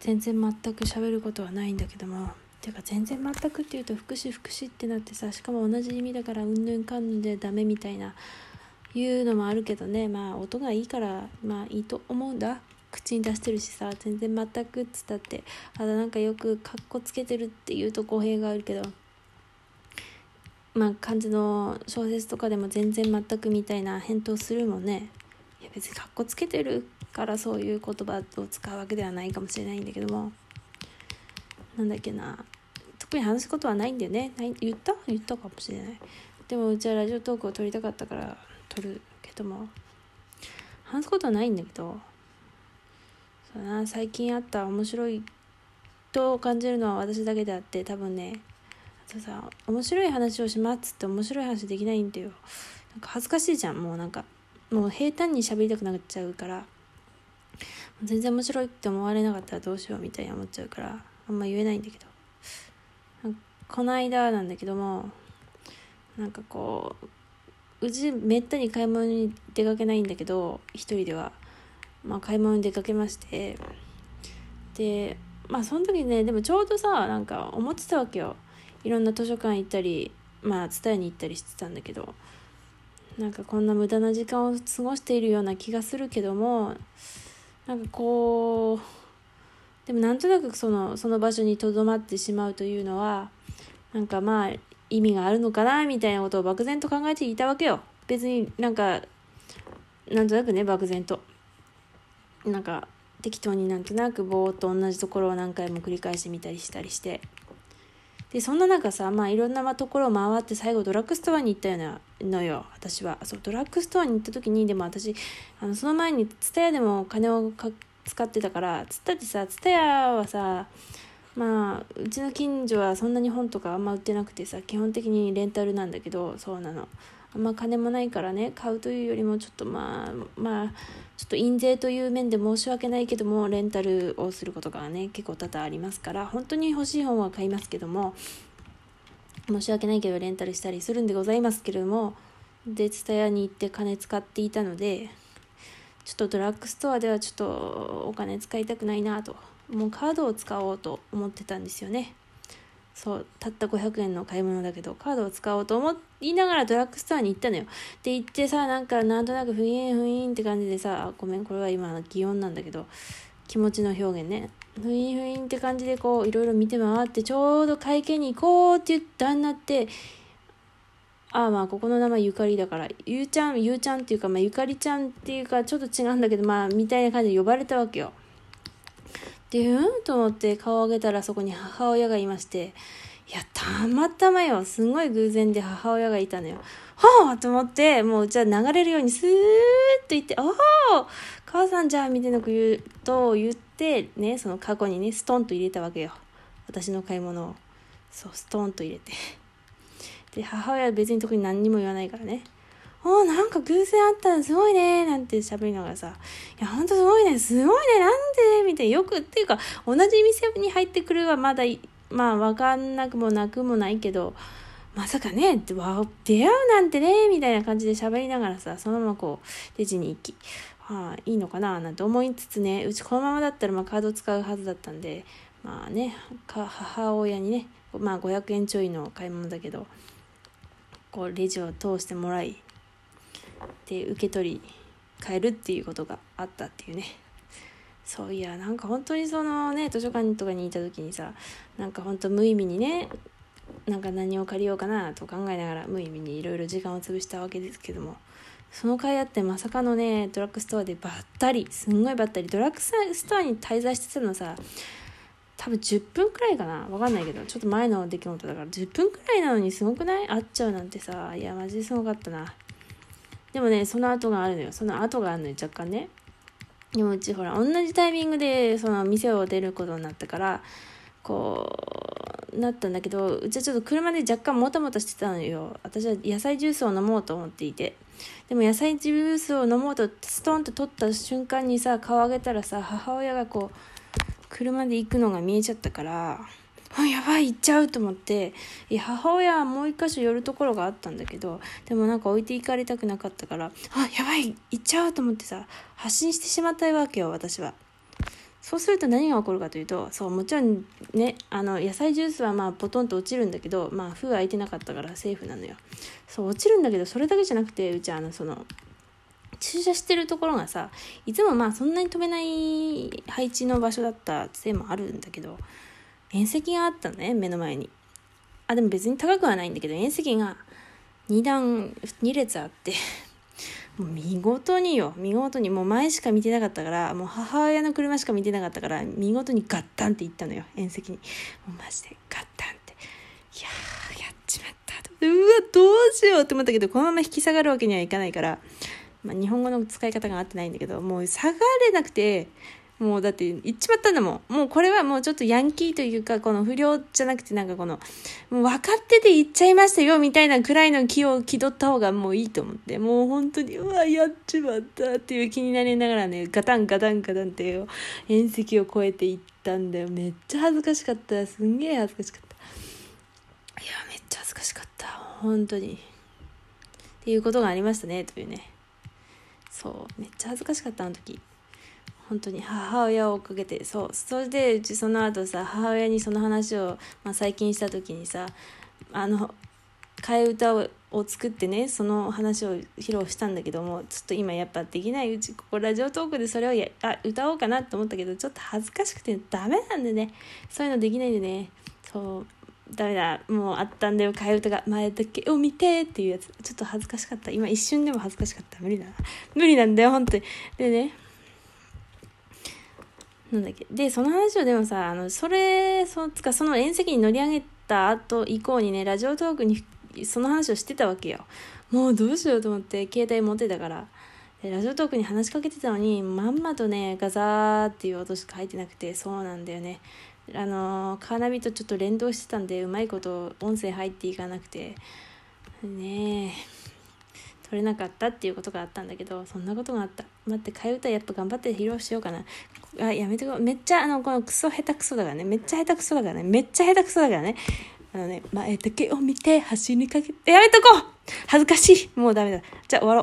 全然全く喋ることはないんだけども。てか全然全くっていうと福祉福祉ってなってさしかも同じ意味だからうんぬんかんでダメみたいないうのもあるけどね。まあ音がいいからまあいいと思うんだ。口に出してるしさ全然全くっつったって。あとなんかよくかっこつけてるっていうと語弊があるけど。まあ漢字の小説とかでも全然全くみたいな返答するもんね。いや別にかっこつけてるからそういう言葉を使うわけではないかもしれないんだけども。なんだっけな。特に話すことはないんだよね。言った？言ったかもしれない。でもうちはラジオトークを撮りたかったから撮るけども。話すことはないんだけど。そうな。最近あった面白いと感じるのは私だけであって多分ね。あとさ面白い話をしますって面白い話できないんだよ。なんか恥ずかしいじゃん。もうなんか。もう平坦に喋りたくなっちゃうから。全然面白いって思われなかったらどうしようみたいに思っちゃうからあんま言えないんだけど。この間なんだけどもなんかこううちめったに買い物に出かけないんだけど一人では。まあ買い物に出かけまして。でまあその時ねでもちょうどさなんか思ってたわけよ。いろんな図書館行ったりまあ伝えに行ったりしてたんだけど。なんかこんな無駄な時間を過ごしているような気がするけどもなんかこうでもなんとなくそのその場所にとどまってしまうというのはなんかまあ意味があるのかなみたいなことを漠然と考えていたわけよ。別になんかなんとなくね漠然と。なんか適当になんとなくぼーっと同じところを何回も繰り返してみたりしたりして。でそんな中さまあいろんなところを回って最後ドラッグストアに行ったようなのよ。私は。そうドラッグストアに行った時にでも私あのその前に TSUTAYA でも金を使ってたからつったってさ TSUTAYA はさまあうちの近所はそんなに本とかあんま売ってなくてさ基本的にレンタルなんだけどそうなの。あんま金もないからね買うというよりもちょっとまあまあちょっと印税という面で申し訳ないけどもレンタルをすることがね結構多々ありますから本当に欲しい本は買いますけども申し訳ないけどレンタルしたりするんでございますけれどもで蔦屋に行って金使っていたのでちょっとドラッグストアではちょっとお金使いたくないなともうカードを使おうと思ってたんですよね。そうたった500円の買い物だけどカードを使おうと思いながらドラッグストアに行ったのよ。で行ってさなんかなんとなくふいんふいんって感じでさごめんこれは今の擬音なんだけど気持ちの表現ね。ふいんふいんって感じでこういろいろ見て回ってちょうど会計に行こうって言ったんなってああまあここの名前ゆかりだからゆうちゃんゆうちゃんっていうか、まあ、ゆかりちゃんっていうかちょっと違うんだけどまあみたいな感じで呼ばれたわけよ。でうんと思って顔を上げたらそこに母親がいましていやたまたまよ。すんごい偶然で母親がいたのよ。はあと思ってもうじゃあ流れるようにスーッと言って「おお母さんじゃあ」みたいなこと言うと言ってねその過去にねストンと入れたわけよ。私の買い物を。そうストンと入れて。で母親は別に特に何にも言わないからね。おなんか偶然あったらすごいねなんて喋りながらさ、いや、ほんとすごいね、すごいね、なんでみたいな、よく、っていうか、同じ店に入ってくるはまだ、まあ、わかんなくもなくもないけど、まさかね、出会うなんてね、みたいな感じで喋りながらさ、そのままこう、レジに行き、はあ、いいのかな、なんて思いつつね、うちこのままだったら、まあ、カード使うはずだったんで、まあね、母親にね、まあ、500円ちょいの買い物だけど、こう、レジを通してもらい、で受け取り変えるっていうことがあったっていうね。そういやなんか本当にそのね図書館とかにいた時にさなんか本当無意味にねなんか何を借りようかなと考えながら無意味にいろいろ時間を潰したわけですけどもその会あってまさかのねドラッグストアでばったりすんごいばったりドラッグストアに滞在してたのさ多分10分くらいかな？わかんないけどちょっと前の出来事だから10分くらいなのにすごくない？会っちゃうなんてさいやマジですごかったな。でもね、その後があるのよ。その後があるのよ、若干ね。でもうちほら、同じタイミングで、その店を出ることになったから、こう、なったんだけど、うちはちょっと車で若干もたもたしてたのよ。私は野菜ジュースを飲もうと思っていて。でも野菜ジュースを飲もうとストンと取った瞬間にさ、顔上げたらさ、母親がこう、車で行くのが見えちゃったから、やばい行っちゃうと思っていや母親はもう一箇所寄るところがあったんだけどでもなんか置いていかれたくなかったからあやばい行っちゃうと思ってさ発信してしまったわけよ私は。そうすると何が起こるかというとそうもちろんねあの野菜ジュースはまあポトンと落ちるんだけどまあ封開いてなかったからセーフなのよ。そう落ちるんだけどそれだけじゃなくてうちあのその駐車してるところがさいつもまあそんなに止めない配置の場所だったせいもあるんだけど縁石があったのね目の前に。あでも別に高くはないんだけど縁石が2段2列あって もう見事によ見事にもう前しか見てなかったからもう母親の車しか見てなかったから見事にガッタンっていったのよ縁石に。もうマジでガッタンって。いやーやっちまった。うわどうしようって思ったけどこのまま引き下がるわけにはいかないからまあ、日本語の使い方が合ってないんだけどもう下がれなくてもうだって言っちまったんだもんもうこれはもうちょっとヤンキーというかこの不良じゃなくてなんかこのもう分かってて言っちゃいましたよみたいなくらいの気を気取った方がもういいと思ってもう本当にうわやっちまったっていう気になりながらねガタンガタンガタンって縁石を越えていったんだよめっちゃ恥ずかしかったすんげえ恥ずかしかった。いやめっちゃ恥ずかしかった。本当に。っていうことがありましたねというね。そうめっちゃ恥ずかしかったあの時。本当に母親を追っかけてそうそれでうちその後さ母親にその話を、まあ、最近した時にさあの替え歌をを作ってねその話を披露したんだけどもちょっと今やっぱできないうちここラジオトークでそれをやあ歌おうかなと思ったけどちょっと恥ずかしくてダメなんでね。そういうのできないんでね。そうダメだ。もうあったんだよ。替え歌が前だけ。を見てっていうやつ。ちょっと恥ずかしかった。今一瞬でも恥ずかしかった。無理だ無理なんだよ本当に。でねなんだっけ。でその話をでもさあのそれそつかその縁石に乗り上げた後以降にねラジオトークにその話をしてたわけよ。もうどうしようと思って携帯持ってたから。ラジオトークに話しかけてたのにまんまとねガザーっていう音しか入ってなくてそうなんだよね。あのカーナビとちょっと連動してたんでうまいこと音声入っていかなくて。ねえ。取れなかったっていうことがあったんだけどそんなことがあった。待って替え歌やっぱ頑張って披露しようかな。あやめてこめっちゃあのこのクソ下手くそだからね。めっちゃ下手くそだからね。めっちゃ下手くそだからね。あのね前だけを見て走りかけてやめとこう。恥ずかしい。もうダメだ。じゃあ終わろう。